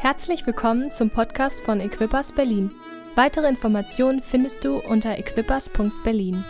Herzlich willkommen zum Podcast von Equippers Berlin. Weitere Informationen findest du unter equippers.berlin.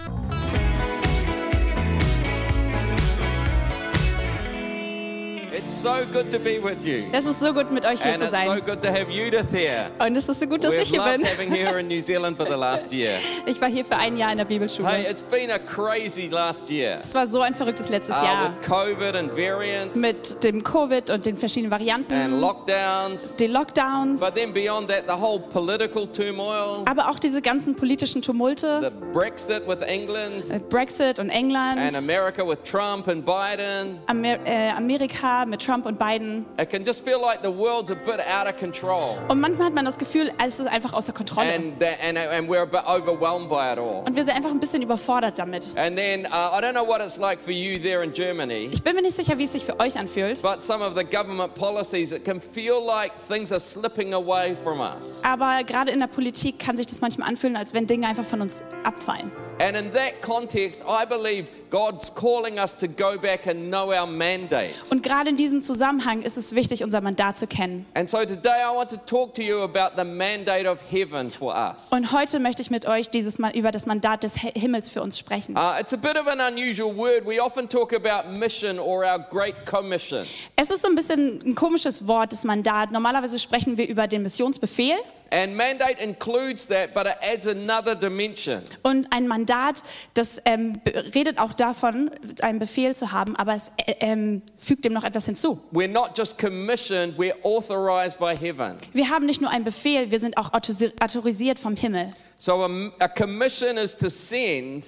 so good to be with you. Es ist so gut, mit euch hier And zu it's so sein. good to have Judith here. Und es ist so gut, dass We've ich hier loved bin. having her in New Zealand for the last year. Ich war hier für ein Jahr in der Bibelschule. Hey, it's been a crazy last year. Es war so ein verrücktes letztes Uh, Jahr. with COVID and variants Mit dem Covid und den verschiedenen and Varianten, lockdowns. den Lockdowns, But then beyond that, the whole political turmoil, aber auch diese ganzen politischen Tumulte, the Brexit with England äh, Brexit und and England, America with Trump and Biden. Amer äh, Amerika mit Trump und Biden. It can just feel like the world's a bit out of control. Und manchmal hat man das Gefühl, es ist einfach außer Kontrolle. And, that, and, and we're a bit overwhelmed by it all. Und wir sind einfach ein bisschen überfordert damit. And then I don't know what it's like for you there in Germany. Ich bin mir nicht sicher, wie es sich für euch anfühlt. But some of the government policies, it can feel like things are slipping away from us. Aber gerade in der Politik kann sich das manchmal anfühlen, als wenn Dinge einfach von uns abfallen. And in that context, I believe God's calling us to go back and know our mandate. Und gerade in diesem Zusammenhang ist es wichtig, unser Mandat zu kennen. And so today I want to talk to you about the mandate of heaven for us. Und heute möchte ich mit euch dieses Mal über das Mandat des Himmels für uns sprechen. Uh, it's a bit of an unusual word. We often talk about mission or our Great Commission. Es ist so ein bisschen ein komisches Wort, das Mandat. Normalerweise sprechen wir über den Missionsbefehl. And mandate includes that, but it adds another dimension. Und ein Mandat, das ähm, redet auch davon, einen Befehl zu haben, aber es äh, ähm, fügt dem noch etwas hinzu. We're not just commissioned, we're authorized by heaven. Wir haben nicht nur einen Befehl, wir sind auch autorisi- autorisiert vom Himmel. So a, a commission is to send,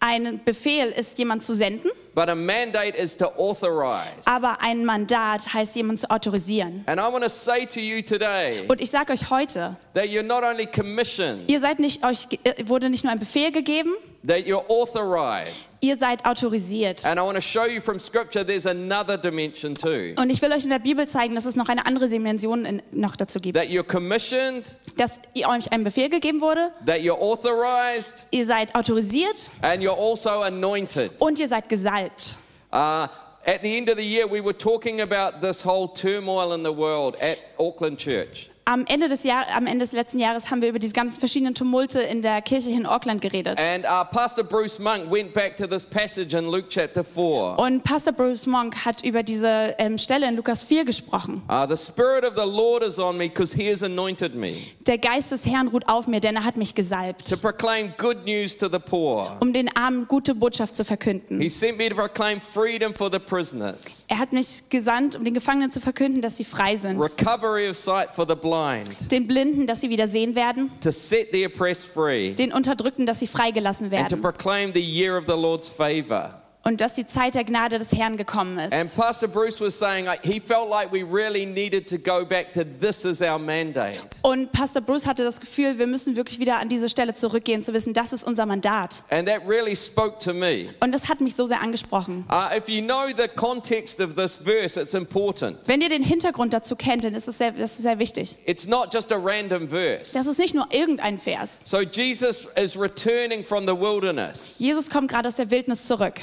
Ein Befehl ist, jemand zu senden, but a mandate is to authorize. aber ein Mandat heißt, jemand zu autorisieren. And I want to say to you today Und ich sage euch heute, that you're not only commissioned, ihr seid nicht, euch äh, wurde nicht nur ein Befehl gegeben, that you're authorized. ihr seid autorisiert. And I want to show you from scripture there's another dimension too. Und ich will euch in der Bibel zeigen, dass es noch eine andere Dimension in, noch dazu gibt. That you're commissioned, Dass ihr euch ein Befehl gegeben wurde, that you're authorized, ihr seid autorisiert and you're also anointed. und ihr seid gesalbt. Uh, at the end of the year, we were talking about this whole turmoil in the world at Auckland Church. Am Ende, des Jahr, am Ende des letzten Jahres haben wir über diese ganzen verschiedenen Tumulte in der Kirche in Auckland geredet. And uh, Pastor Bruce Monk went back to this passage in Luke chapter 4. Und Pastor Bruce Monk hat über diese ähm, Stelle in Lukas 4 gesprochen. Uh, the Spirit of the Lord is on me because He has anointed me Der Geist des Herrn ruht auf mir, denn er hat mich gesalbt, to proclaim good news to the poor. um den Armen gute Botschaft zu verkünden. He sent me to proclaim freedom for the prisoners, Er hat mich gesandt, um den Gefangenen zu verkünden, dass sie frei sind. recovery of sight for the blind, Den Blinden, dass sie wieder sehen werden. to set the oppressed free, Den Unterdrückten, dass sie freigelassen and to werden. proclaim the year of the Lord's favor. Und dass die Zeit der Gnade des Herrn gekommen And ist. Pastor Bruce was saying like, he felt like we really needed to go back to this is our mandate. Und Pastor Bruce hatte das Gefühl, wir müssen wirklich wieder an diese Stelle zurückgehen, zu wissen, das ist unser Mandat. And that really spoke to me. Und das hat mich so sehr angesprochen. Uh, if you know the context of this verse, it's important. Wenn ihr den Hintergrund dazu kennt, dann ist es sehr, das ist sehr wichtig. It's not just a random verse. Das ist nicht nur irgendein Vers. So Jesus is returning from the wilderness Jesus kommt gerade aus der Wildnis zurück.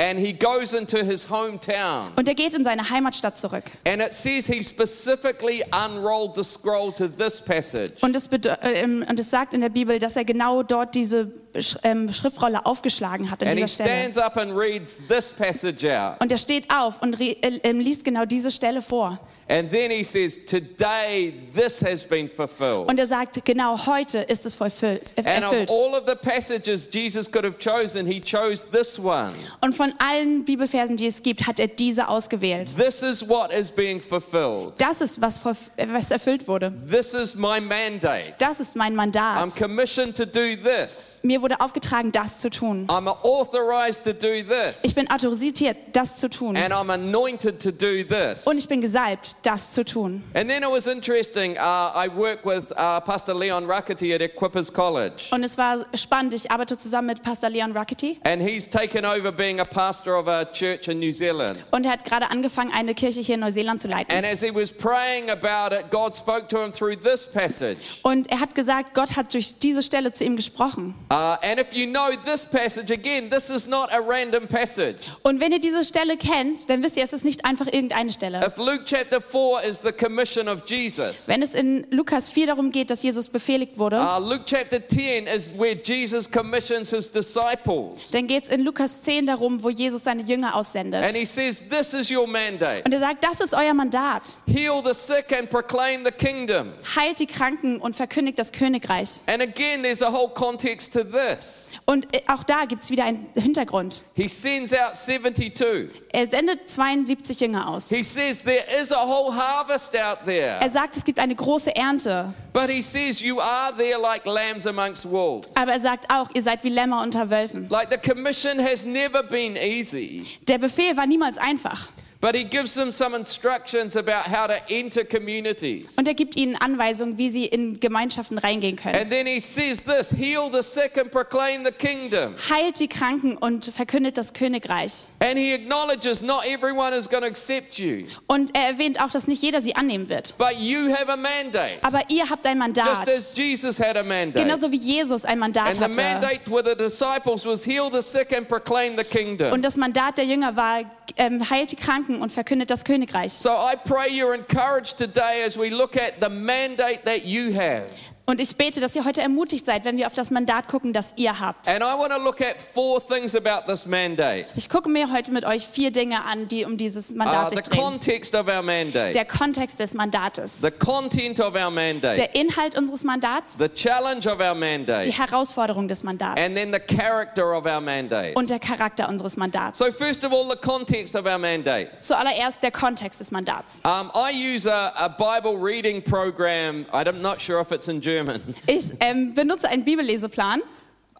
And he goes into his hometown. Und er geht in seine Heimatstadt zurück. And it says he specifically unrolled the scroll to this passage. Und es, äh, und es sagt in der Bibel, dass er genau dort diese Sch ähm, Schriftrolle aufgeschlagen hat an And he dieser Stelle. stands up and reads this passage out. Und er steht auf und äh, ähm, liest genau diese Stelle vor. And then he says, Today this has been fulfilled. Und er sagt, genau heute ist es äh, And of erfüllt. all of the passages Jesus could have chosen, he chose this one. Und von allen Bibelversen, die es gibt, hat er diese ausgewählt. This is what is being fulfilled. Das ist, was, was erfüllt wurde. This is my mandate. Das ist mein I'm Mandat. commissioned to do this. Mir wurde aufgetragen, das zu tun. I'm authorized to do Ich this. bin autorisiert, das zu tun. And I'm anointed to do this. Und ich bin gesalbt, das zu tun. And then it was interesting. Uh, I work with uh, Pastor Leon Rakati at Equippers College. Und es war spannend. Ich arbeite zusammen mit Pastor Leon Rackety. And he's taken over being a pastor of a church in New Zealand. Und er hat gerade angefangen, eine Kirche hier in Neuseeland zu leiten. And as he was praying about it, God spoke to him through this passage. Und er hat gesagt, Gott hat durch diese Stelle zu ihm gesprochen. Uh, and if you know this passage, again, this is not a random passage. Und wenn ihr diese Stelle kennt, dann wisst ihr, es ist nicht einfach irgendeine Stelle. If Luke chapter 4 is the commission of Jesus, Wenn es in Lukas 4 darum geht, dass Jesus befehligt wurde, uh, Luke chapter 10 is where Jesus commissions his disciples. dann geht es in Lukas 10 darum, wo Jesus seine Jünger And aussendet. he says, This is your mandate Und er sagt, das ist euer Mandat. heal the sick and proclaim the kingdom. Heilt die Kranken und verkündigt das Königreich. And again, there's a whole context to this. Und äh, auch da gibt es wieder einen Hintergrund. He sends out 72. Er sendet 72 Jünger aus. He says there is a Er sagt, es gibt eine große Ernte. But he says you are there like lambs amongst wolves. Aber er sagt auch, ihr seid wie Lämmer unter Wölfen. Like the commission has never been easy. Der Befehl war niemals einfach. But he gives them some instructions about how to enter communities. Und er gibt ihnen Anweisungen, wie sie in Gemeinschaften reingehen können. And then he says this heal the sick and proclaim the kingdom. Heilt die Kranken und verkündet das Königreich. And he acknowledges not everyone is going to accept you, Und er erwähnt auch, dass nicht jeder sie annehmen wird. but you have a mandate. Aber ihr habt ein Just Mandat. as Jesus had a mandate. Genauso wie Jesus ein Mandat And the hatte. mandate with the disciples was heal the sick and proclaim the kingdom. Und das Mandat der Jünger war, ähm, heilt die Kranken und verkündet das Königreich. So I pray you're encouraged today as we look at the mandate that you have. Und ich bete, dass ihr heute ermutigt seid, wenn wir auf das Mandat gucken, das ihr habt. And I want to look at four things about this mandate. Ich gucke mir heute mit euch vier Dinge an, die um dieses Uh, Mandat the sich drehen. context of our mandate, Der Kontext des Mandates, the content of our mandate, der Inhalt unseres Mandats, the challenge of our die mandate, Herausforderung des Mandats and then the character of our mandate. und der Charakter unseres Mandats. So, first of all, the context of our mandate. Zuallererst der Kontext des Mandats. Um, I use a, a Bible reading program. I'm not sure if it's in German. Ich ähm, benutze einen Bibelleseplan.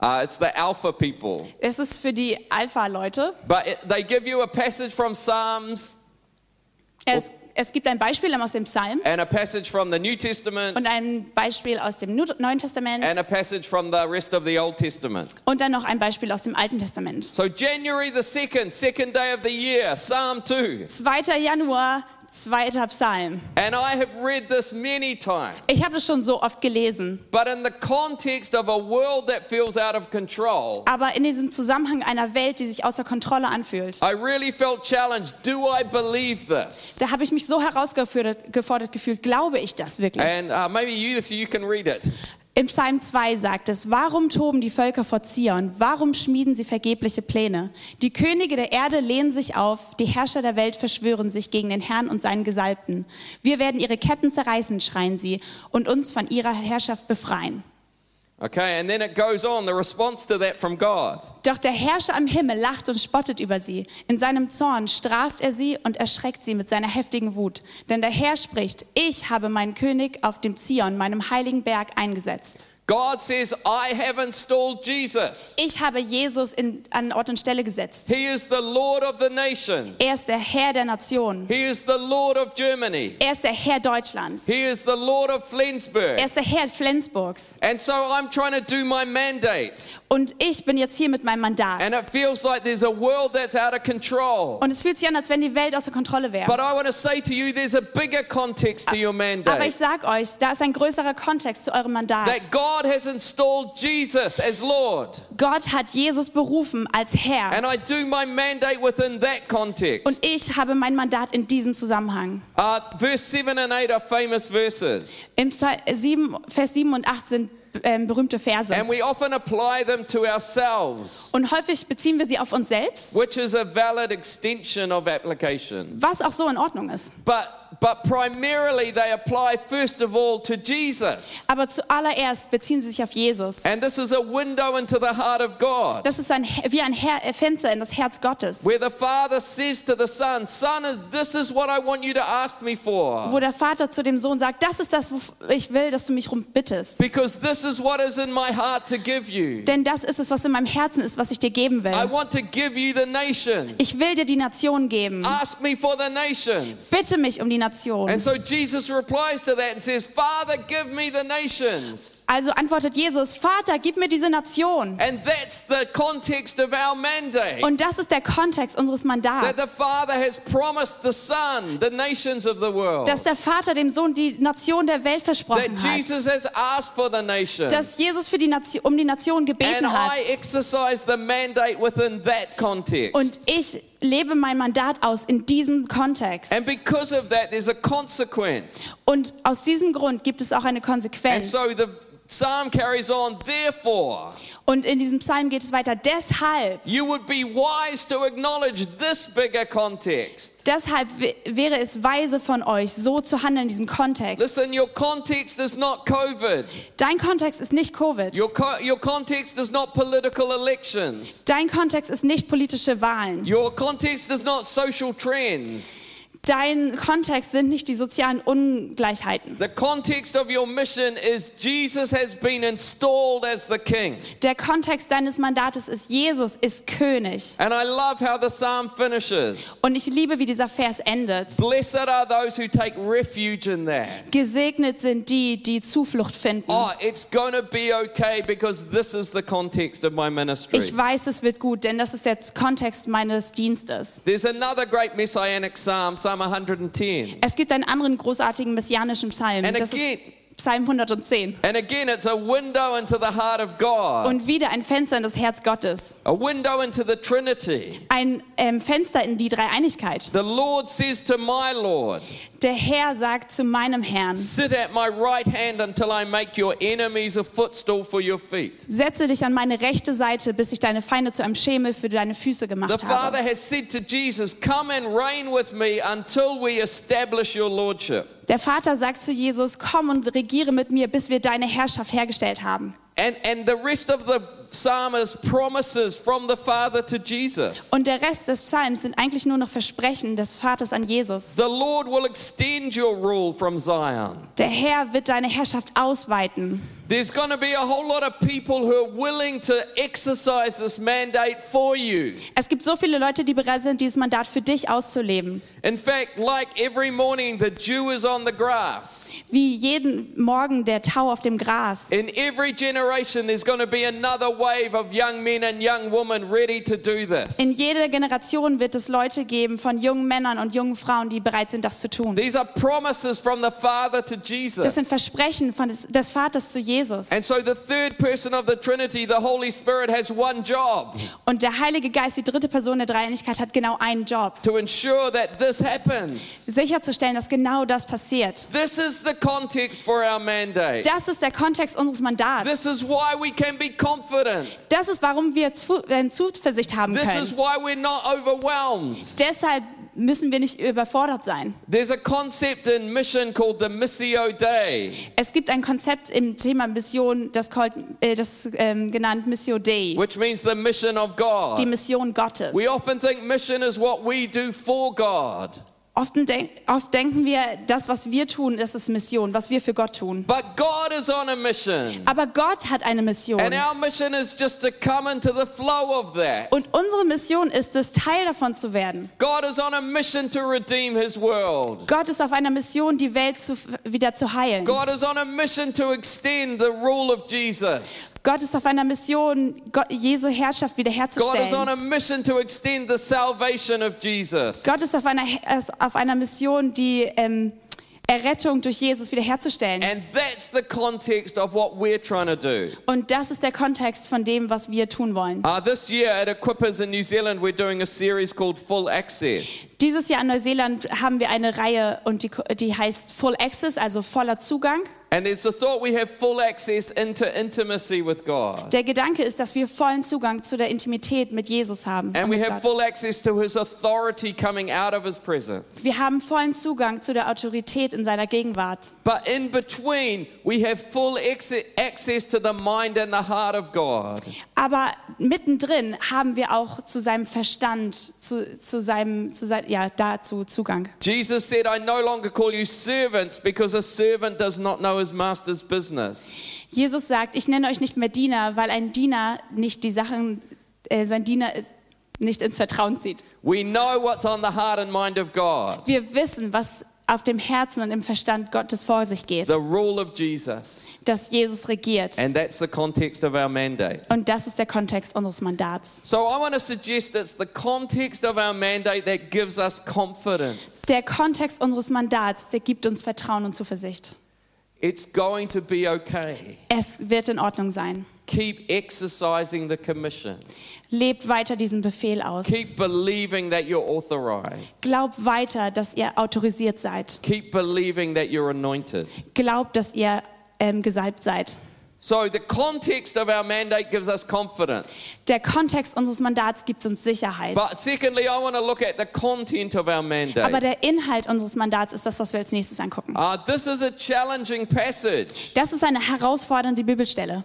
Uh, it's the Alpha people. Es ist für die Alpha-Leute. But it, they give you a passage from Psalms Es, es gibt ein Beispiel aus dem Psalm and a passage from the New Testament und ein Beispiel aus dem Neuen Testament and a passage from the rest of the Old Testament. und dann noch ein Beispiel aus dem Alten Testament. So, January the 2nd, second day of the year, Psalm 2. 2. Januar, zweiter Psalm. And I have read this many times. Ich habe es schon so oft gelesen. But in the context of a world that feels out of control, Aber in diesem Zusammenhang einer Welt, die sich außer Kontrolle anfühlt, I really felt challenged. Do I believe this? da habe ich mich so herausgefordert gefordert gefühlt, glaube ich das wirklich? And uh, maybe you, you can read it. Im Psalm 2 sagt es, warum toben die Völker vor Zion? Warum schmieden sie vergebliche Pläne? Die Könige der Erde lehnen sich auf, die Herrscher der Welt verschwören sich gegen den Herrn und seinen Gesalbten. Wir werden ihre Ketten zerreißen, schreien sie, und uns von ihrer Herrschaft befreien. Okay, and then it goes on, the response to that from God. Doch der Herrscher am Himmel lacht und spottet über sie. In seinem Zorn straft er sie und erschreckt sie mit seiner heftigen Wut. Denn der Herr spricht, ich habe meinen König auf dem Zion, meinem heiligen Berg, eingesetzt. God says, I have installed Jesus. Ich habe Jesus in, an Ort und Stelle gesetzt. He is the Lord of the nations. Er ist der Herr der Nationen. He is the Lord of Germany. Er ist der Herr Deutschlands. He is the Lord of Flensburg. Er ist der Herr Flensburgs. And so I'm trying to do my mandate. Und ich bin jetzt hier mit meinem Mandat. And it feels like there's a world that's out of control. Und es fühlt sich an, als wenn die Welt außer Kontrolle wäre. But I want to say to you, there's a bigger context to your Aber ich mandate. sag euch, da ist ein größerer Kontext zu eurem Mandat. That God has installed Jesus as Lord. Gott hat Jesus berufen als Herr. And I do my mandate within that context. Und ich habe mein Mandat in diesem Zusammenhang. Uh, verse 7 and 8 are famous verses. Im Psa- 7, Vers 7 und 8 sind ähm, berühmte Verse. And we often apply them to ourselves, Und häufig beziehen wir sie auf uns selbst, which is a valid extension of application. was auch so in Ordnung ist. But, but primarily, they apply first of all to Jesus. Aber zuallererst beziehen sie sich auf Jesus. And this is a window into the heart of God. Das ist ein, wie ein Her Fenster in das Herz Gottes, Where the Father says to the Son, Son, this is what I want you to ask me for. wo der Vater zu dem Sohn sagt, das ist das, wofür ich will, dass du mich rum bittest. Because this is what is in my heart to give you. Denn das ist es, was in meinem Herzen ist, was ich dir geben will. I want to give you the nations. Ich will dir die Nationen geben. Ask me for the nations. Bitte mich um die Nation. And so Jesus replies to that and says, Father, give me the nations. Also antwortet Jesus, Vater, gib mir diese Nation. And that's the context of our mandate. Und das ist der Kontext unseres That the Mandats. Father has promised the Son, the nations of the world. Dass der Vater dem Sohn die Nation der Welt That versprochen Jesus hat. has asked for the nations. Dass Jesus für die Nation, um die Nation And gebeten hat. I exercise the mandate within that context. Und ich lebe mein Mandat aus in diesem Kontext. and because of that, there's a consequence. Und aus diesem Grund gibt es auch eine And Konsequenz. so the psalm carries on, therefore, Und in diesem Psalm geht es weiter. Deshalb, you would be wise to acknowledge this bigger context. deshalb wäre es weise von euch, so zu handeln in diesem Kontext. Listen, your context is not COVID. Dein Kontext ist nicht Covid. Your, co- your context is not political elections. Dein Kontext ist nicht politische Wahlen. Your context is not social trends. Dein Kontext sind nicht die sozialen Ungleichheiten. The context of your mission is Jesus has been installed as the king. Der Kontext deines Mandates ist, Jesus ist König. And I love how the psalm finishes. Und ich liebe, wie dieser Vers endet. Blessed are those who take refuge in that. Gesegnet sind die, die Zuflucht finden. Oh, it's going to be okay because this is the context of my ministry. Ich weiß, es wird gut, denn das ist der Kontext meines Dienstes. There's another great messianic psalm, Psalm 110. Es gibt einen anderen großartigen messianischen Psalm. And Das ist again- Psalm 110. And again, it's a window into the heart of God, Und wieder ein Fenster in das Herz Gottes. a window into the Trinity. Ein ähm, Fenster in die Dreieinigkeit. The Lord says to my Lord, Der Herr sagt zu meinem Herrn, Sit at my right hand until I make your enemies a footstool for your feet. setze dich an meine rechte Seite, bis ich deine Feinde zu einem Schemel für deine Füße The gemacht Father habe. has said to Jesus, Come and reign with me until we establish your lordship. Der Vater sagt zu Jesus, komm und regiere mit mir, bis wir deine Herrschaft hergestellt haben. And, and the rest of the psalm is promises from the Father to Jesus. Und der Rest des Psalms sind eigentlich nur noch Versprechen des Vaters an Jesus. The Lord will extend your rule from Zion. Der Herr wird deine Herrschaft ausweiten. There's going to be a whole lot of people who are willing to exercise this mandate for you. Es gibt so viele Leute, die bereit sind, dieses Mandat für dich auszuleben. In fact, like every morning, the dew is on the grass. Wie jeden Morgen der Tau auf dem Gras. In every generation, there's going to be another wave of young men and young women ready to do this. In jeder Generation wird es Leute geben von jungen Männern und jungen Frauen, die bereit sind, das zu tun. These are promises from the Father to Das sind Jesus. Versprechen von des, des Vaters zu Jesus. And so the third person of the Trinity, the Holy Spirit, has one job Und der Heilige Geist, die dritte Person der Dreieinigkeit, hat genau einen Job. to ensure that this happens. Sicherzustellen, dass genau das passiert. This is the context for our mandate. Das ist der Kontext unseres Mandats. This is why we can be confident. Das ist, warum wir äh, Zuversicht haben This is können. why we're not overwhelmed. Deshalb müssen wir nicht überfordert sein. There's a concept in mission called the Missio Dei, Es gibt ein Konzept im Thema Mission, das, called, äh, das ähm, genannt Missio Dei, which means the mission of die God. Mission Gottes. We often think mission is what we do for God. Oft, denk, oft denken wir, das, was wir tun, das ist Mission, was wir für Gott tun. But God is on a mission. Aber Gott hat eine Mission. Und unsere Mission ist es, Teil davon zu werden. God is on a mission to redeem his world. Gott ist auf einer Mission, die Welt zu, wieder zu heilen. God is on a mission to extend the rule of Jesus. Gott ist auf einer Mission, Gott, Jesu Herrschaft God is on wiederherzustellen. a mission to extend the salvation of Jesus. Gott ist auf einer, auf einer Mission, die ähm, Errettung durch Jesus wiederherzustellen. And that's the context of what we're trying to do. Und das ist der Kontext von dem, was wir tun wollen. Uh, this year at Equippers in New Zealand, we're doing a series called Full Access. Dieses Jahr in Neuseeland haben wir eine Reihe und die, die heißt Full Access, also voller Zugang. And there's the thought we have full access into intimacy with God. Der Gedanke ist, dass wir vollen Zugang zu der Intimität mit Jesus haben. And we have full access to his authority coming out of his presence. Wir haben vollen Zugang zu der Autorität in seiner Gegenwart. But in between, we have full access to the mind and the heart of God. Aber mittendrin haben wir auch zu seinem Verstand, zu, zu seinem, zu sein, ja, dazu Zugang. Jesus said, I no longer call you servants because a servant does not know his master's business. Jesus sagt, ich nenne euch nicht mehr Diener, weil ein Diener nicht die Sachen, äh, sein Diener ist, nicht ins Vertrauen zieht. We know what's on the heart and mind of God. Wir wissen, was auf dem Herzen und im Verstand Gottes vor sich geht, the rule of Jesus. dass Jesus regiert. And that's the context of our mandate. Und das ist der Kontext unseres Mandats. So I want to suggest it's the context of our mandate that gives us confidence. Der Kontext unseres Mandats, der gibt uns Vertrauen und Zuversicht. It's going to be okay. Es wird in Ordnung sein. Keep exercising the commission. Lebt weiter diesen Befehl aus. Keep believing that you're authorized. Glaubt weiter, dass ihr autorisiert seid. Keep believing that you're anointed. Glaubt, dass ihr ähm, gesalbt seid. So the context of our mandate gives us confidence. Der Kontext unseres Mandats gibt uns Sicherheit. But secondly, I want to look at the content of our Aber mandate. der Inhalt unseres Mandats ist das, was wir als nächstes angucken. Uh, this is a challenging passage. Das ist eine herausfordernde Bibelstelle.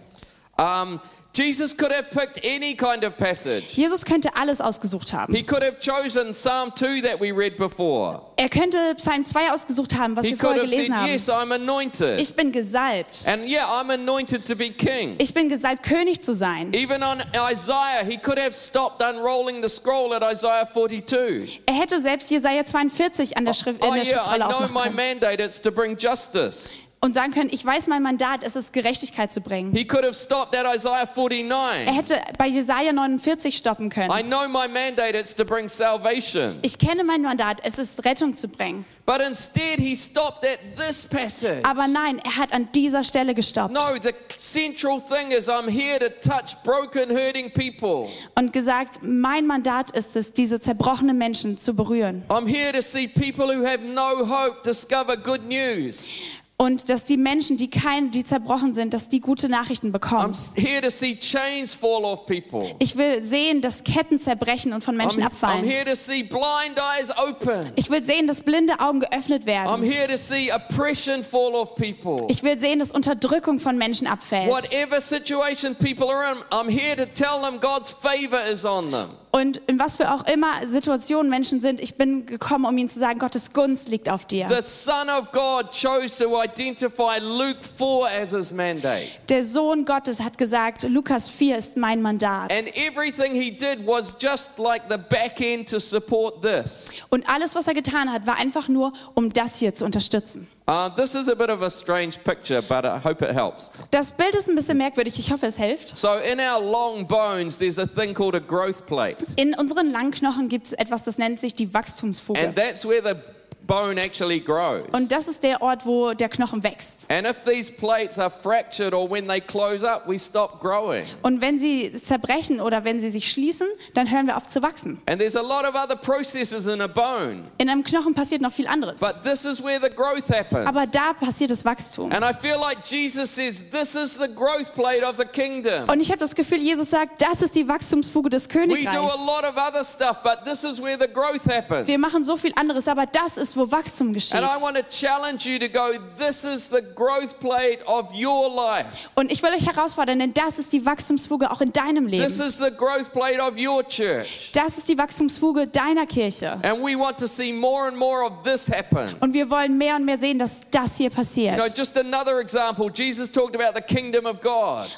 Um, Jesus could have picked any kind of passage. Jesus könnte alles ausgesucht haben. He could have chosen Psalm 2 that we read before. Er könnte Psalm 2 ausgesucht haben, was He wir vorher have said, gelesen haben. Yes, I'm anointed. Ich bin gesalbt. And yeah, I'm anointed to be king. Ich bin gesalbt, König zu sein. Even on Isaiah, he could have stopped unrolling the scroll at Isaiah 42. Er hätte selbst Jesaja 42 an der, Schrift, in Oh, der yeah, I Schriftrolle know aufmachen my mandate, it's to bring justice. Und sagen können, ich weiß mein Mandat, es ist Gerechtigkeit zu bringen. He could have stopped at Isaiah Er 49. hätte bei Jesaja 49 stoppen I können. know my mandate, it's to bring salvation. Ich kenne mein Mandat, es ist Rettung zu bringen. But instead, he stopped at this passage. Aber nein, er hat an dieser Stelle gestoppt No, the central thing is I'm here to touch broken, hurting people. und gesagt, mein Mandat ist es, diese zerbrochenen Menschen zu berühren. I'm here to see people who have no hope discover good news. Und dass die Menschen, die kein, die zerbrochen sind, dass die gute Nachrichten I'm bekommen. Ich will sehen, dass Ketten zerbrechen und von Menschen I'm, I'm abfallen. here to see blind eyes open. Ich will sehen, dass blinde Augen geöffnet I'm werden. here to see oppression fall off people. Ich will sehen, dass Unterdrückung von Menschen abfällt. Whatever situation people are in, I'm here to tell them God's favor is on them. Und in was für auch immer Situationen Menschen sind, ich bin gekommen, um ihnen zu sagen, Gottes Gunst liegt auf dir. The Son of God chose to identify Luke 4 as his mandate. Der Sohn Gottes hat gesagt, Lukas 4 ist mein Mandat. And everything he did was just like the back end to support this. Und alles, was er getan hat, war einfach nur, um das hier zu unterstützen. Uh, this is a bit of a strange picture, but I hope it helps. Das Bild ist ein bisschen merkwürdig, ich hoffe, es hilft. So, in our long bones, there's a thing called a growth plate. In unseren Langknochen gibt es etwas, das nennt sich die Wachstumsfuge. And that's where the bone actually grows. Und das ist der Ort, wo der Knochen wächst. And if these plates are fractured or when they close up, we stop growing. Und wenn sie zerbrechen oder wenn sie sich schließen, dann hören wir auf zu wachsen. And there's a lot of other processes in a bone, In einem Knochen passiert noch viel anderes. but this is where the growth happens. Aber da passiert das Wachstum. And I feel like Jesus says, This is the growth plate of the kingdom. Und ich habe das Gefühl, Jesus sagt, das ist die Wachstumsfuge des We do a Königreichs. lot of other stuff, but this is where the growth happens. Wir machen so viel anderes, aber das ist, wo Wachstum geschieht. And I want to challenge you to go, This is the growth plate of your life. Und ich will euch herausfordern, denn das ist die Wachstumsfuge auch in deinem This Leben. is the growth plate of your church. Das ist die Wachstumsfuge deiner Kirche. And we want to see more and more of this happen. Und wir wollen mehr und mehr sehen, dass das hier passiert.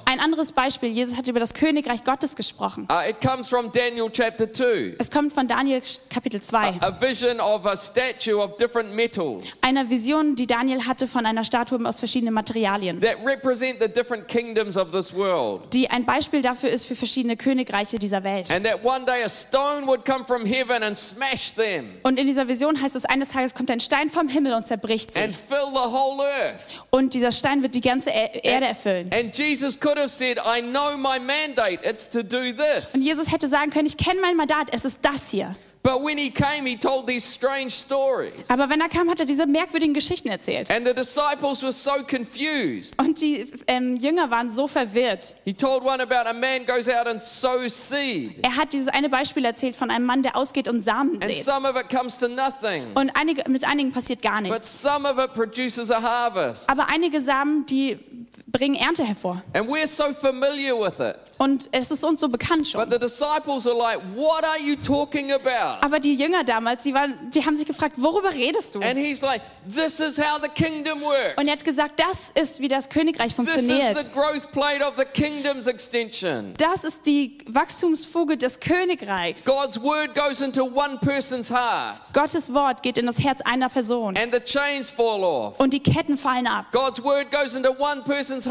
Ein anderes Beispiel, Jesus hat über das Königreich Gottes gesprochen. Uh, it comes from Daniel chapter 2. Es kommt von Daniel Kapitel 2. A vision of a statue of different metals Einer Vision, die Daniel hatte von einer Statue aus verschiedenen Materialien, that represent the different kingdoms of this world. die ein Beispiel dafür ist für verschiedene Königreiche dieser Welt. And that one day a stone would come from heaven and smash them Und in dieser Vision heißt es, eines Tages kommt ein Stein vom Himmel und zerbricht sie. and fill the whole earth. Und dieser Stein wird die ganze Er- Erde erfüllen. And Jesus could have said, I know my mandate, it's to do this. Und Jesus hätte sagen können, ich kenne mein Mandat, es ist das hier. But when he came, he told these strange stories. Aber wenn er kam, hat er diese merkwürdigen Geschichten erzählt. And the disciples were so confused. Und die ähm, Jünger waren so verwirrt. He told one about a man goes out and sows seed, Er hat dieses eine Beispiel erzählt von einem Mann, der ausgeht und Samen and sät. some of it comes to nothing, Und einige, mit einigen passiert gar but nichts. some of it produces a harvest. Aber einige Samen, die bringen Ernte hervor. And we're so familiar with it. Und es ist uns so bekannt schon. But the disciples are like, What are you talking about? Aber die Jünger damals, die, waren, die haben sich gefragt, worüber redest du? And he's like, This is how the kingdom works. Und er hat gesagt, das ist, wie das Königreich This is funktioniert. the growth plate of the kingdom's extension. Das ist die Wachstumsfuge des Königreichs. God's word goes into one person's heart, Gottes Wort geht in das Herz einer Person and the chains fall off. und die Ketten fallen ab. God's word goes into one person's and.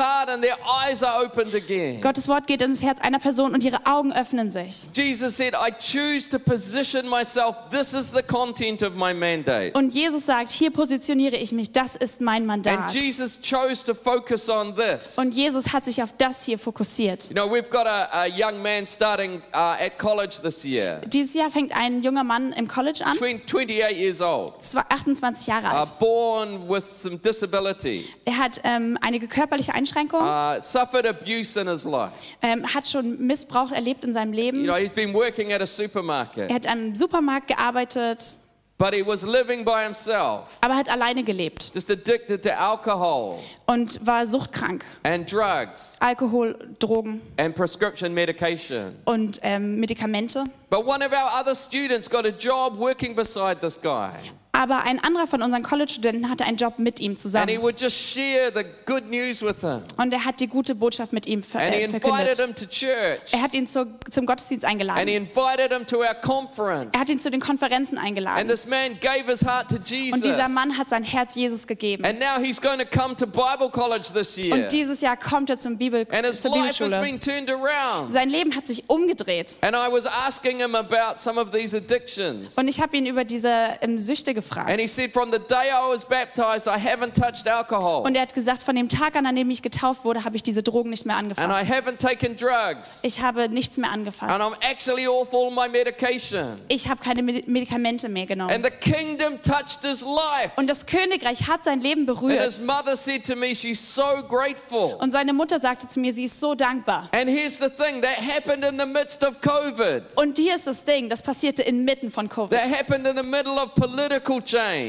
Gottes Wort geht in das Herz einer Person und ihre Augen öffnen sich. Jesus said, I choose to position myself. This is the content of my mandate. Und Jesus sagt, hier positioniere ich mich, das ist mein And Mandat. Jesus chose to focus on this. Und Jesus hat sich auf das hier fokussiert. You know, we've got a, a young man starting uh, at college this year, Dieses Jahr fängt ein junger Mann im College an, between 28 years old, zwei- 28 Jahre uh, alt. born with some disability, Er hat ähm, einige körperliche Einschränkungen, uh, suffered abuse in his life. ähm, hat schon Missbrauch erlebt in seinem You Leben. know, he's been working at a Er supermarket, hat am Supermarkt gearbeitet, but he was living by himself, aber hat alleine gelebt just addicted to alcohol und war suchtkrank. and drugs Alkohol, Drogen and prescription medication. und ähm, Medikamente. But one of our other students got a job working beside this guy. Aber ein anderer von unseren College-Studenten hatte einen Job mit ihm And he zusammen. would just share the good news with him. Und er hat die gute Botschaft mit ihm ver And he äh, invited verkündet. him to church. Er hat ihn zur, zum Gottesdienst And he eingeladen. invited him to our conference. Er hat ihn zu den Konferenzen And eingeladen. this man gave his heart to Und Jesus. dieser Mann hat sein Herz Jesus gegeben. And now he's going to come to Bible college this year. Und dieses Jahr kommt er zum Bibel, And his zur life has Bibelschule. been turned around. Sein Leben hat sich umgedreht. And I was asking him about some of these addictions. Und ich habe ihn über diese ähm, Süchte gefragt. And he said, From the day I was baptized, I haven't touched alcohol. Und er hat gesagt, von dem Tag an, an dem ich getauft wurde, habe ich diese Drogen nicht mehr And I angefasst. haven't taken drugs. Ich habe nichts mehr And I'm angefasst. actually off all my medication. Ich habe keine Medi- Medikamente mehr And genommen. the kingdom touched his life. Und das Königreich hat sein Leben And berührt. his mother said to me, She's so grateful. Und seine Mutter sagte zu mir, sie ist so dankbar. And here's the thing that happened in the midst of COVID. Und hier ist das Ding, das passierte inmitten von That Covid. happened in the middle of political.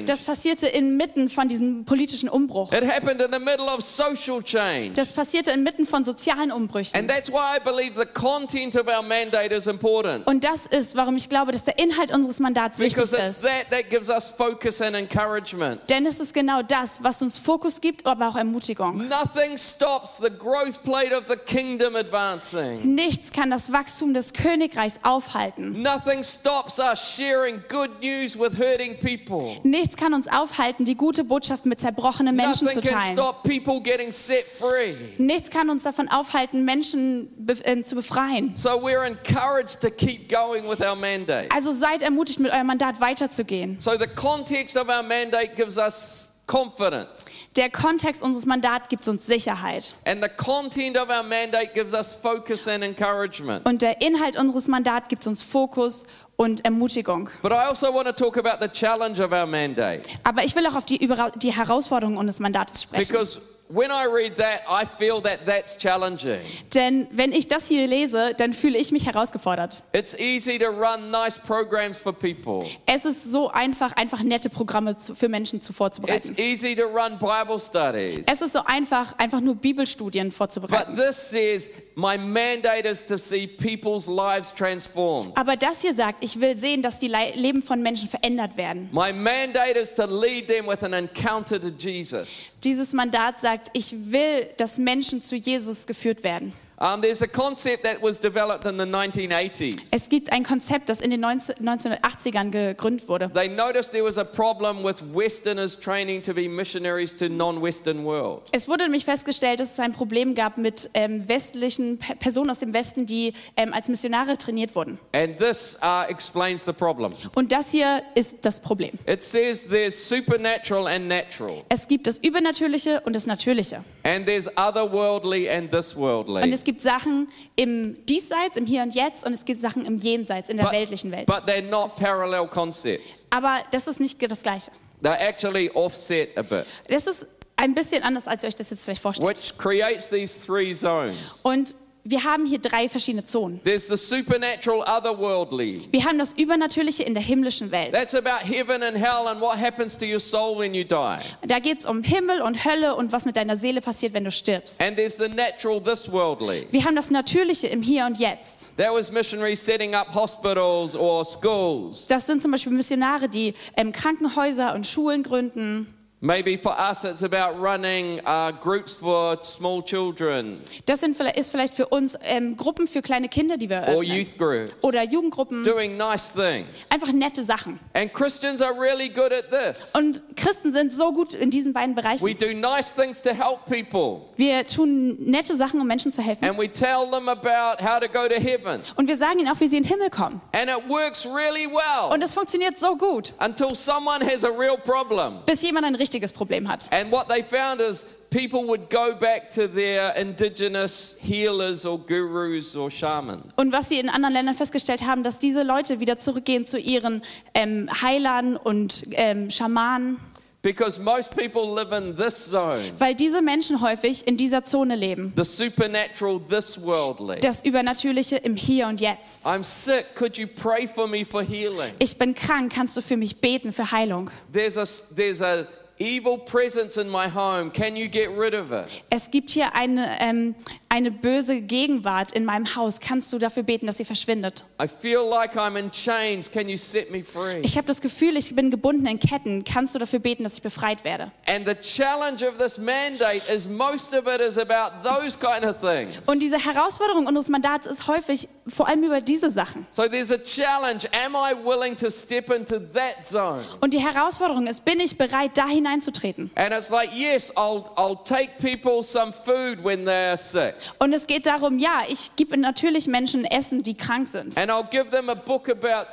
Das passierte inmitten von diesem politischen Umbruch. It happened in the middle of social change. Das passierte inmitten von sozialen Umbrüchen. And that's why I believe the content of our mandate is important. Und das ist, warum ich glaube, dass der Inhalt unseres Mandats wichtig Because it's ist. that that gives us focus and encouragement. Denn es ist genau das, was uns Fokus gibt, aber auch Ermutigung. Nothing stops the growth plate of the kingdom advancing. Nichts kann das Wachstum des Königreichs aufhalten. Nothing stops us sharing good news with hurting people. Nichts kann uns aufhalten, die gute Botschaft mit zerbrochenen Menschen zu teilen. stop people getting set free. Nichts kann uns davon aufhalten, Menschen be äh, zu befreien. So we're encouraged to keep going with our mandate. Also seid ermutigt, mit eurem Mandat weiterzugehen. So the context of our mandate gives us confidence. Der Kontext unseres Mandats gibt uns Sicherheit. And the content of our mandate gives us focus and encouragement. Und der Inhalt unseres Mandats gibt uns Fokus und Ermutigung. But I also want to talk about the challenge of our mandate. Aber ich will auch auf die, die Herausforderungen unseres Mandates sprechen. Because that, I feel that that's challenging. Denn wenn ich das hier lese, dann fühle ich mich herausgefordert. It's easy to run nice programs for people. Es ist so einfach, einfach nette Programme zu, für Menschen zu It's vorzubereiten. easy to run Bible studies. Es ist so einfach, einfach nur Bibelstudien But vorzubereiten. this says, my mandate is to see people's lives transformed. Aber das hier sagt, ich will sehen, dass die Le Leben von Menschen verändert werden. My mandate is to lead them with an encounter to Jesus. Dieses Mandat sagt, ich will, dass Menschen zu Jesus geführt werden. Um, there's a concept that was developed in the 1980s. Es gibt ein Konzept, das in den 19 1980ern gegründet wurde. They noticed there was a problem with Westerners training to be missionaries to non-Western world. Es wurde nämlich festgestellt, dass es ein Problem gab mit ähm, westlichen Pe- Personen aus dem Westen, die ähm, als Missionare trainiert wurden. And this uh, explains the problem. Und das hier ist das Problem. It says there's supernatural and natural, Es gibt das Übernatürliche und das Natürliche. and there's otherworldly and this Und worldly. Es gibt Sachen im Diesseits, im Hier und Jetzt und es gibt Sachen im Jenseits, in der weltlichen Welt. but they're not parallel concepts. Aber das ist nicht das Gleiche. They're actually offset a bit, Das ist ein bisschen anders, als ihr euch das jetzt vielleicht vorstellt. which creates these three zones. Und wir haben hier drei verschiedene Zonen. There's the supernatural, otherworldly. Wir haben das Übernatürliche in der himmlischen Welt. That's about heaven and hell and what happens to your soul when you die. Da geht es um Himmel und Hölle und was mit deiner Seele passiert, wenn du stirbst. And there's the natural, this worldly. Wir haben das Natürliche im Hier und Jetzt. That was missionaries setting up hospitals or schools. Das sind zum Beispiel Missionare, die ähm, Krankenhäuser und Schulen gründen. Maybe for us, it's about running uh, groups for small children Das sind, vielleicht- ist vielleicht für uns ähm, Gruppen für kleine Kinder, die wir or eröffnen. youth groups, Oder Jugendgruppen. doing nice things. Einfach nette Sachen. And Christians are really good at this. Und Christen sind so gut in diesen beiden We Bereichen. do nice things to help people, Wir tun nette Sachen, um Menschen zu helfen. and we tell them about how to go to heaven. Und wir sagen ihnen auch, wie sie in den Himmel kommen. And it works really well Und es funktioniert so gut, until someone has a real problem. bis jemand ein richtiges Problem hat. And what they found is people would go back to their indigenous healers or gurus or shamans. Und was sie in anderen Ländern festgestellt haben, dass diese Leute wieder zurückgehen zu ihren ähm, Heilern und ähm, Schamanen, Because most people live in this zone, weil diese Menschen häufig in dieser Zone leben. the supernatural, this worldly. Das Übernatürliche im Hier und Jetzt. I'm sick, could you pray for me for healing? Ich bin krank, kannst du für mich beten, für Heilung? There's a, there's a evil presence in my home, can you get rid of it? Es gibt hier eine, ähm, eine böse Gegenwart in meinem Haus. Kannst du dafür beten, dass sie verschwindet? I feel like I'm in chains, can you set me free? Ich habe das Gefühl, ich bin gebunden in Ketten. Kannst du dafür beten, dass ich befreit werde? And the challenge of this mandate is most of it is about those kind of things. Und diese Herausforderung unseres Mandats ist häufig vor allem über diese Sachen. So there's a challenge. Am I willing to step into that zone? Und die Herausforderung ist, bin ich bereit, da hineinzutreten? And it's like, yes, I'll, I'll take people some food when they're sick. Und es geht darum, ja, ich gebe natürlich Menschen Essen, die krank sind. And I'll give them a book about.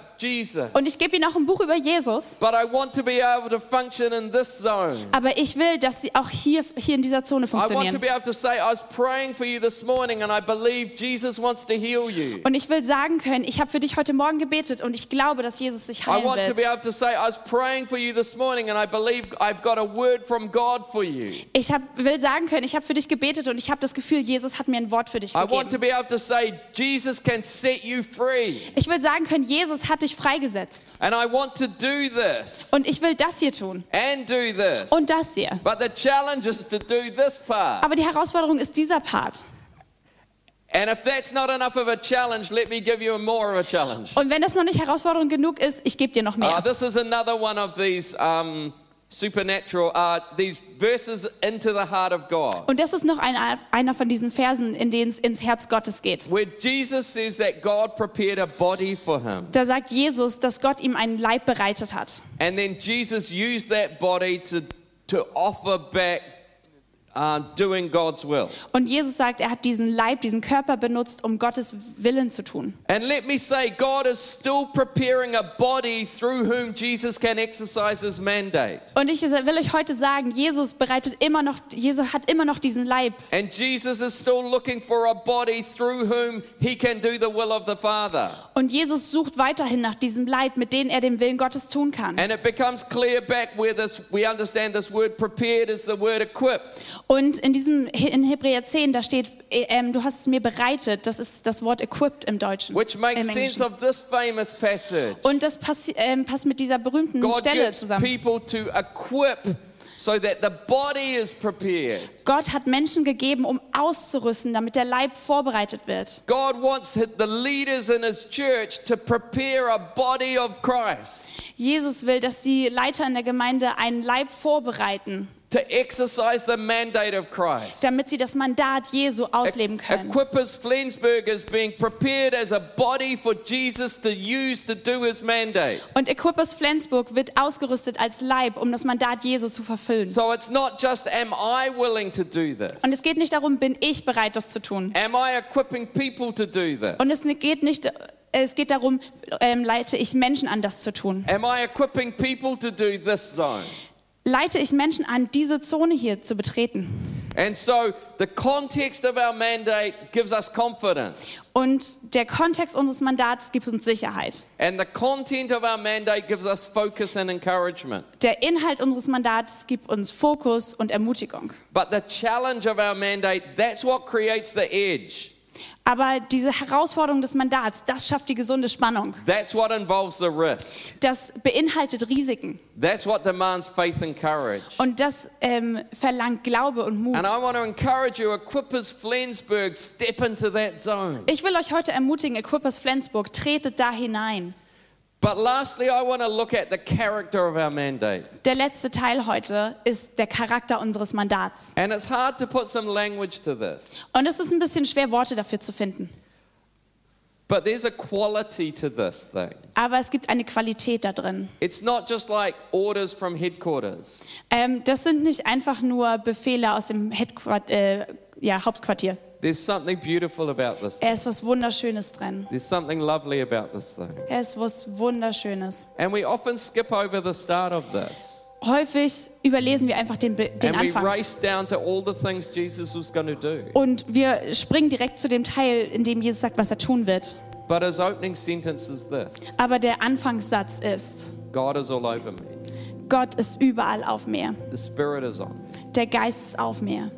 Und ich gebe ihnen auch ein Buch über Jesus. But I want to be able to function in this zone. Aber ich will, dass sie auch hier, hier in dieser Zone I want to funktionieren. be able to say, I was praying for you this morning and I believe Jesus wants to heal you. Und ich will sagen können, ich habe für dich heute Morgen gebetet und ich glaube, dass Jesus sich I heilen want to be wird. able to say, I was praying for you this morning and I believe I've got a word from God for you. Ich hab, will sagen können, ich habe für dich gebetet und ich habe das Gefühl, Jesus hat mir ein Wort für dich I want to gegeben. be able to say, Jesus can set you free. Ich will sagen können, Jesus hat dich freigesetzt. And I want to do this Und ich will das hier tun and do this. und das hier. But the challenge is to do this part. Aber die Herausforderung ist dieser Part. And if that's not enough of a challenge, let me give you more of a challenge. Und wenn das noch nicht Herausforderung genug ist, ich gebe dir noch Uh, mehr. this is another one of these um, supernatural, uh, these verses into the heart of God. Und das ist noch ein, einer von diesen Versen, in denen es ins Herz Gottes geht. Where Jesus says that God prepared a body for him. Da sagt Jesus, dass Gott ihm einen Leib bereitet hat. And then Jesus used that body to, to offer back uh, doing God's will. Und Jesus sagt, er hat diesen Leib, diesen Körper benutzt, um Gottes Willen zu tun. And let me say, God is still preparing a body through whom Jesus can exercise his mandate. Und ich will euch heute sagen, Jesus bereitet immer noch, Jesus hat immer noch diesen Leib. And Jesus is still looking for a body through whom he can do the will of the Father. Und Jesus sucht weiterhin nach diesem Leib, mit dem er den Willen Gottes tun kann. And it becomes clear back where this we understand this word prepared is the word equipped. Und in diesem in Hebräer 10, da steht, äh, ähm, du hast es mir bereitet. Das ist das Wort equipped im Deutschen. Which makes sense of this famous passage. Und das passi- ähm, passt mit dieser berühmten God Stelle gives zusammen. people to equip so that the body is prepared. Gott hat Menschen gegeben, um auszurüsten, damit der Leib vorbereitet wird. God wants the leaders in his church to prepare a body of Christ Jesus will, dass die Leiter in der Gemeinde einen Leib vorbereiten, to exercise the mandate of Christ. damit sie das Mandat Jesu ausleben können. Equippers Flensburg is being prepared as a body for Jesus to use to do his mandate. Und Equippers Flensburg wird ausgerüstet als Leib, um das Mandat Jesu zu verfüllen. So it's not just am I willing to do this? Und es geht nicht darum, bin ich bereit, das zu tun. Am I equipping people to do this? Und es geht nicht, es geht darum, ähm, leite ich Menschen an, das zu tun. Am I equipping people to do this zone? Leite ich Menschen an, diese Zone hier zu betreten. And so the context of our mandate gives us confidence. Und der Kontext unseres Mandats gibt uns Sicherheit. And the content of our mandate gives us focus and encouragement. Der Inhalt unseres Mandats gibt uns Fokus und Ermutigung. But the challenge of our mandate, that's what creates the edge. Aber diese Herausforderung des Mandats, das schafft die gesunde Spannung. That's what involves the risk. Das beinhaltet Risiken. That's what demands faith and courage. Und das ähm, verlangt Glaube und Mut. And I want to encourage you, Equippers Flensburg, step into that zone. Ich will euch heute ermutigen, Equippers Flensburg, tretet da hinein. Der letzte Teil heute ist der Charakter unseres Mandats. And it's hard to put some language to this. Und es ist ein bisschen schwer, Worte dafür zu finden. But there's a quality to this thing. Aber es gibt eine Qualität da drin. It's not just like orders from headquarters. Ähm, das sind nicht einfach nur Befehle aus dem Headquart äh, ja, Hauptquartier. There's something beautiful about this. Er ist was Wunderschönes drin. There's something lovely about this thing. Er ist was Wunderschönes. And we often skip over the start of this. Häufig überlesen wir einfach den, den and we Anfang. race down to all the things Jesus was going to do. Und wir springen direkt zu dem Teil, in dem Jesus sagt, was er tun wird. But his opening sentence is this Aber der Anfangssatz ist, God is all over me, Gott ist überall auf mir. the Spirit is on me. Der Geist ist auf mir.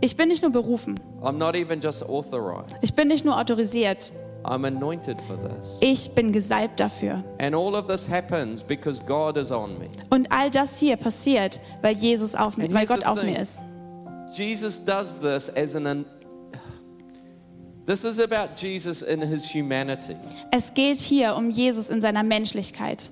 Ich bin nicht nur berufen. I'm not even just authorized, Ich bin nicht nur autorisiert. I'm anointed for this. Ich bin gesalbt dafür. And all of this happens because God is on me. Und all das hier passiert, weil Jesus auf mir, weil Gott auf mir ist. Jesus does this as an this is about Jesus in his humanity. Es geht hier um Jesus in seiner Menschlichkeit.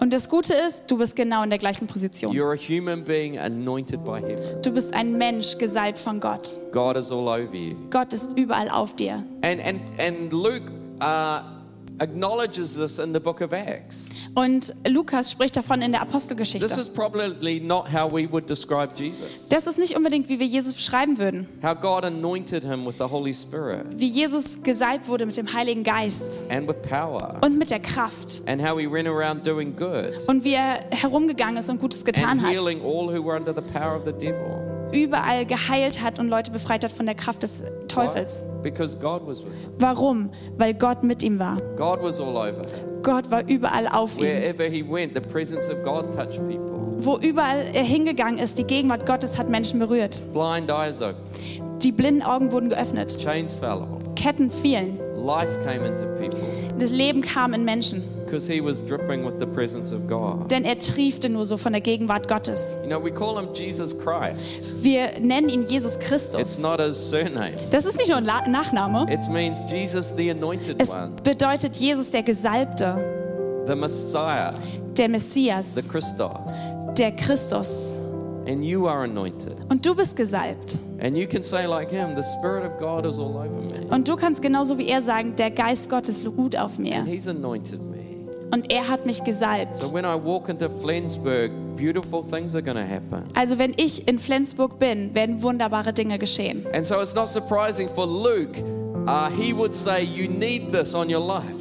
Und das Gute ist, du bist genau in der gleichen Position. You're a human being anointed by heaven. Du bist ein Mensch, gesalbt von Gott. God is all over you. Gott ist überall auf dir. And, and, and Luke uh, acknowledges this in the book of Acts. Und Lukas spricht davon in der This Apostelgeschichte. is probably not how we would describe Jesus. Das ist nicht unbedingt, wie wir Jesus beschreiben würden. How God anointed him with the Holy Spirit Wie Jesus gesalbt wurde mit dem Heiligen Geist and with power. und mit der Kraft. And how he ran around doing good Und wie er herumgegangen ist und Gutes getan and hat. healing all who were under the power of the devil. Überall geheilt hat und Leute befreit hat von der Kraft des Teufels. Warum? Weil Gott mit ihm war. Gott war überall auf ihm. Wo überall er hingegangen ist, die Gegenwart Gottes hat Menschen berührt. Die blinden Augen wurden geöffnet. Ketten fielen. Das Leben kam in Menschen. Because he was dripping with the presence of God. Denn er triefte nur so von der Gegenwart Gottes. You know, we call him Jesus Christ. Wir nennen ihn Jesus It's Christus. not his surname. Das ist nicht nur ein La Nachname. It means Jesus the anointed Es one, bedeutet Jesus der Gesalbte, the Messiah, der the Messias, Christos. der Christus. And you are anointed. Und du bist gesalbt. And you can say like him, the Spirit of God is all over me. Und du kannst genauso wie er sagen, der Geist Gottes ruht auf mir. And he's anointed me. Und er hat mich So gesalbt. when I walk into Flensburg, beautiful things are going to happen. Also wenn ich in Flensburg bin, werden wunderbare Dinge geschehen. And so it's not surprising for Luke, uh, he would say, You need this on your life.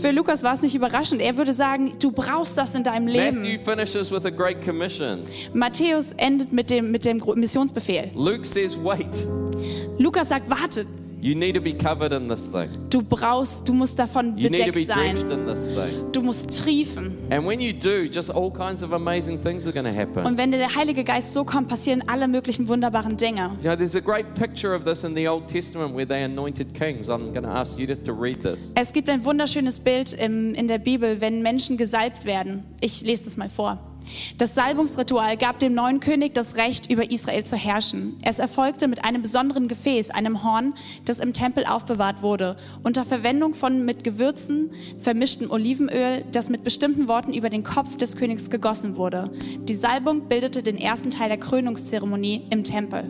Für Lukas war es nicht überraschend. Er würde sagen, du brauchst das in deinem Leben. finishes with a great commission. Matthäus endet mit dem, mit dem Missionsbefehl. Luke says, Wait, Lukas sagt, warte, you need to be covered in this thing. du brauchst, du musst davon You need to be bedeckt sein. drenched in this thing. Du musst triefen. And when you do, just all kinds of amazing things are going to happen. Und wenn der Heilige Geist so kommt, passieren alle möglichen wunderbaren Dinge. You know, there's a great picture of this in the Old Testament where they anointed kings. I'm going to ask Judith to read this. Es gibt ein wunderschönes Bild in der Bibel, wenn Menschen gesalbt werden. Ich lese das mal vor. Das Salbungsritual gab dem neuen König das Recht, über Israel zu herrschen. Es erfolgte mit einem besonderen Gefäß, einem Horn, das im Tempel aufbewahrt wurde, unter Verwendung von mit Gewürzen vermischtem Olivenöl, das mit bestimmten Worten über den Kopf des Königs gegossen wurde. Die Salbung bildete den ersten Teil der Krönungszeremonie im Tempel.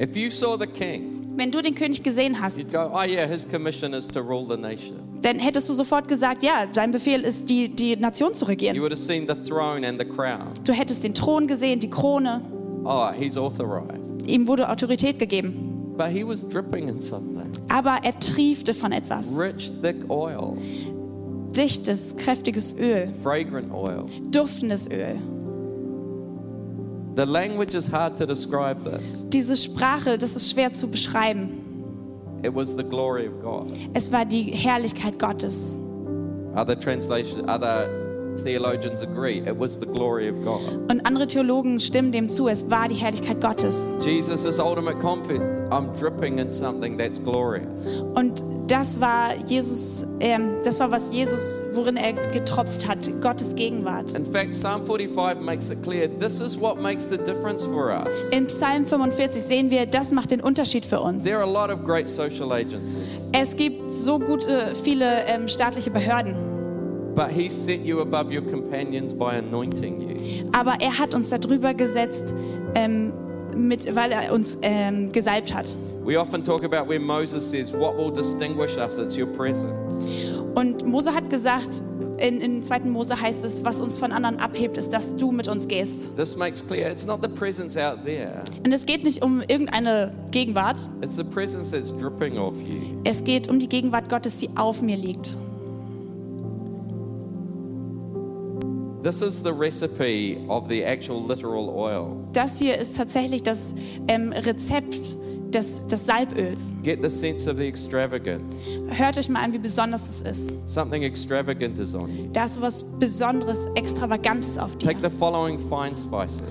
If you saw the king, Wenn du den König gesehen hast, go, oh, yeah, dann hättest du sofort gesagt, ja, sein Befehl ist, die, die Nation zu You regieren. would have seen the throne and the crown. Du hättest den Thron gesehen, die Krone. Oh, he's authorized. Ihm wurde Autorität gegeben. But he was dripping in something Aber er triefte von etwas. rich, thick oil, Dichtes, kräftiges Öl, fragrant oil. duftendes Öl. The language is hard to describe this. Diese Sprache, das ist schwer zu beschreiben. It was the glory of God. Es war die Herrlichkeit Gottes. Other translation, other theologians agree it was the glory of God. Und andere Theologen stimmen dem zu, es war die Herrlichkeit Gottes. Jesus' ultimate confidence I'm dripping in something that's glorious. Und das war Jesus, ähm, das war was Jesus, worin er getropft hat, Gottes Gegenwart. In fact, Psalm 45 makes it clear this is what makes the difference for us. In Psalm 45 sehen wir, das macht den Unterschied für uns. There are a lot of great social agencies, Es gibt so gute, viele ähm, staatliche Behörden, aber er hat uns darüber gesetzt, ähm, mit, weil er uns ähm, gesalbt hat. We often talk about where Moses says, What will distinguish us? It's your presence. Und Mose hat gesagt, in, in 2. Mose heißt es, was uns von anderen abhebt, ist, dass du mit uns gehst. This makes clear it's not the presence out there, Und es geht nicht um irgendeine Gegenwart, it's the presence that's dripping off you. es geht um die Gegenwart Gottes, die auf mir liegt. This is the recipe of the actual literal oil. Das hier ist tatsächlich das ähm, Rezept des, des Salböls. Get the sense of the extravagance. Hört euch mal an, wie besonders es ist. Something extravagant is on you. Da ist was Besonderes, Extravagantes auf dir. Take the following fine spices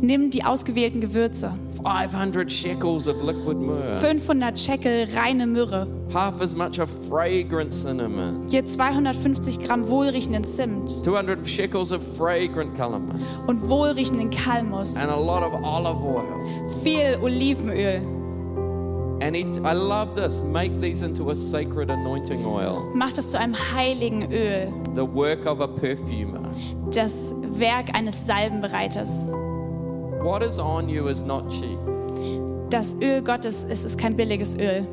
Nimm die ausgewählten Gewürze. 500 shekels of liquid myrrh, 500 Shekel reine Myrrhe. half as much of fragrant cinnamon, Hier 250 Gramm wohlriechenden Zimt 200 shekels of fragrant calamus, und wohlriechenden Kalmus. and a lot of olive oil. Viel Olivenöl. And it, I love this. Make these into a sacred anointing oil, Mach das zu einem heiligen Öl. the work of a perfumer. Das Werk eines Salbenbereiters. What is on you is not cheap. Das Öl Gottes es ist kein billiges Öl.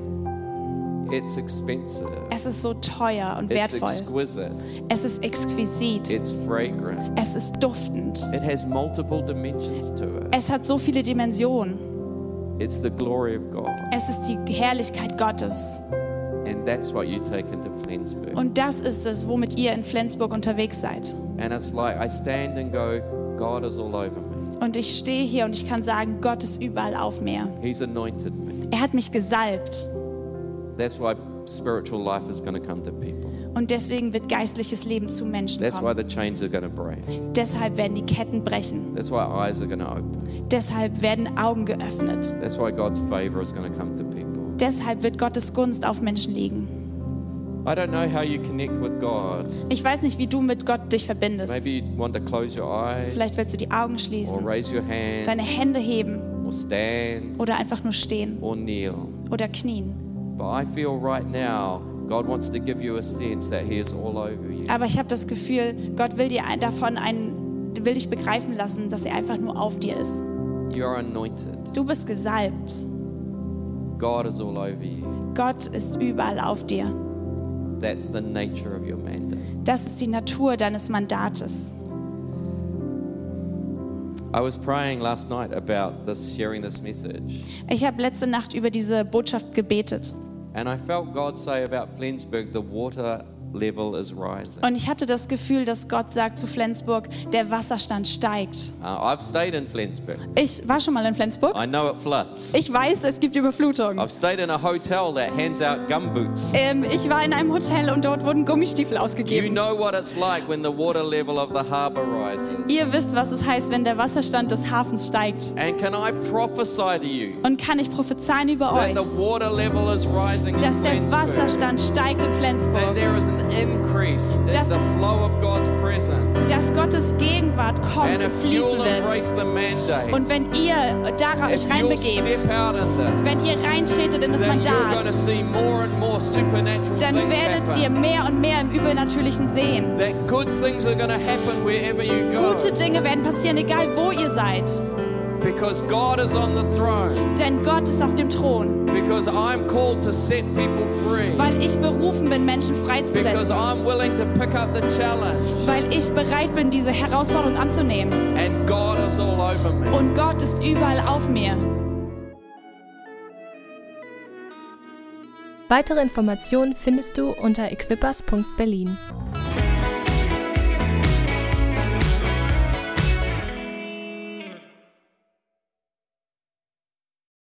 It's expensive. Es ist so teuer und wertvoll. It's exquisite. Es ist exquisit. It's fragrant. Es ist duftend. It has multiple dimensions to it. Es hat so viele Dimensionen. It's the glory of God. Es ist die Herrlichkeit Gottes. And that's what you take into Flensburg. Und das ist es, womit ihr in Flensburg unterwegs seid. And it's like I stand and go, God is all over me. Und ich stehe hier und ich kann sagen, Gott ist überall auf mir. He's anointed me. Er hat mich gesalbt. That's why spiritual life is going to come to people. Und deswegen wird geistliches Leben zu Menschen That's why kommen. the chains are going to break. Deshalb werden die Ketten brechen. That's why eyes are going to open. Deshalb werden Augen geöffnet. That's why God's favor is going to come to people. Deshalb wird Gottes Gunst auf Menschen liegen. I don't know how you connect with God. Ich weiß nicht, wie du mit Gott dich verbindest. Maybe you want to close your eyes Vielleicht willst du die Augen or schließen, raise your hand deine Hände heben or stand oder einfach nur stehen or kneel. oder knien. But I feel right now God wants to give you a sense that He is all over you. Aber ich habe das Gefühl, Gott will dir davon einen, will dich begreifen lassen, dass er einfach nur auf dir ist. Du bist gesalbt. God is all over you. Gott ist überall auf dir. That's the nature of your mandate. Das ist die Natur deines Mandates. I was praying last night about this, sharing this message, Ich habe letzte Nacht über diese Botschaft gebetet. And I felt God say about Flensburg, the water level is rising. Und ich hatte das Gefühl, dass Gott sagt zu Flensburg, der Wasserstand steigt. Uh, I've stayed in Flensburg. Ich war schon mal in Flensburg. I know it floods. Ich weiß, es gibt Überflutung. I've stayed in a hotel that hands out gumboots. Ähm, ich war in einem Hotel und dort wurden Gummistiefel You ausgegeben. know what it's like when the water level of the harbor rises. Ihr wisst, was es heißt, wenn der Wasserstand des Hafens steigt. And can I prophesy to you Und kann ich prophezeien über that euch, the water level is rising in dass der? Wasserstand steigt in That Flensburg. there is an increase in Das the ist- flow of God's presence. Dass Gottes Gegenwart kommt und fließen wird. Und wenn ihr da euch reinbegebt, wenn ihr reintretet in das Mandat, dann werdet ihr mehr und mehr im Übernatürlichen sehen. Gute Dinge werden passieren, egal wo ihr seid. Because God is on the throne. Denn Gott ist auf dem Thron. Because I'm called to set people free. Weil ich berufen bin, Menschen Because freizusetzen. I'm willing to pick up the challenge. Weil ich bereit bin, diese Herausforderung anzunehmen. And God is all over me. Und Gott ist überall auf mir. Weitere Informationen findest du unter equippers.berlin.